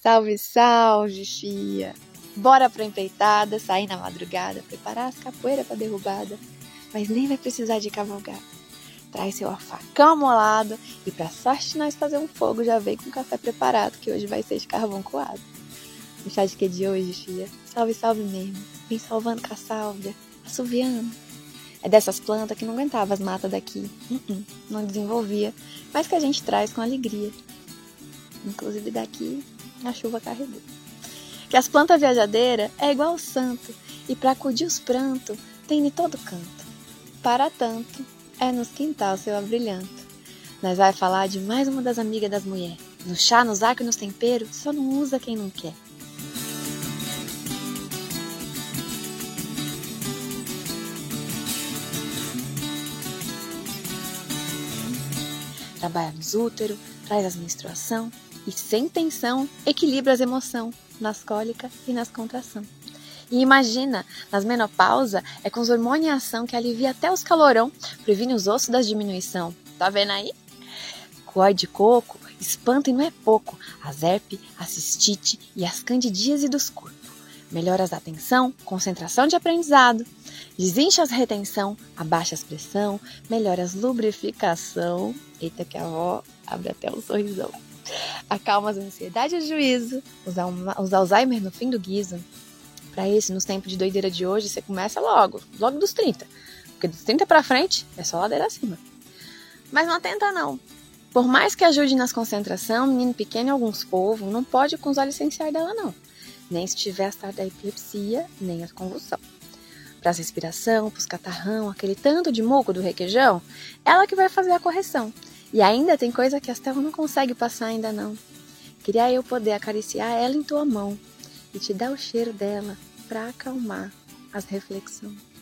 Salve, salve, fia! Bora pra empreitada, sair na madrugada, preparar as capoeiras pra derrubada, mas nem vai precisar de cavalgada. Traz seu facão molado e pra sorte nós fazer um fogo já vem com café preparado, que hoje vai ser de carvão coado. O chá de que de hoje, fia? Salve, salve mesmo. Vem salvando com a sálvia, assoviando. É dessas plantas que não aguentava as matas daqui. Uh -uh, não desenvolvia, mas que a gente traz com alegria. Inclusive daqui a chuva carregou. Que as plantas viajadeiras é igual o santo, e para acudir os prantos tem de todo canto. Para tanto, é nos quintal seu abrilhanto. Nós vai falar de mais uma das amigas das mulheres. No chá, nos arcos e nos temperos, só não usa quem não quer. Trabalha nos úteros, traz as menstruação e, sem tensão, equilibra as emoções nas cólicas e nas contração. E imagina, nas menopausa, é com os hormônios em ação que alivia até os calorão, previne os ossos da diminuição. Tá vendo aí? Coar de coco espanta e não é pouco as herpes, a cistite e as candidíase dos corpos. Melhora as atenção, concentração de aprendizado, desincha as retenção, abaixa as pressão, melhora as lubrificação. Eita que a avó abre até um sorrisão. Acalma as ansiedade e o juízo, os Alzheimer no fim do guiso. Para esse, nos tempos de doideira de hoje, você começa logo, logo dos 30. Porque dos 30 para frente é só ladeira acima. Mas não atenta não. Por mais que ajude nas concentração, menino pequeno e alguns povos, não pode com os olhos licenciar dela não. Nem se tiver a estar da epilepsia, nem a convulsão. Para as respiração, para os catarrão, aquele tanto de muco do requeijão, ela que vai fazer a correção. E ainda tem coisa que a Stella não consegue passar ainda não. Queria eu poder acariciar ela em tua mão e te dar o cheiro dela para acalmar as reflexões.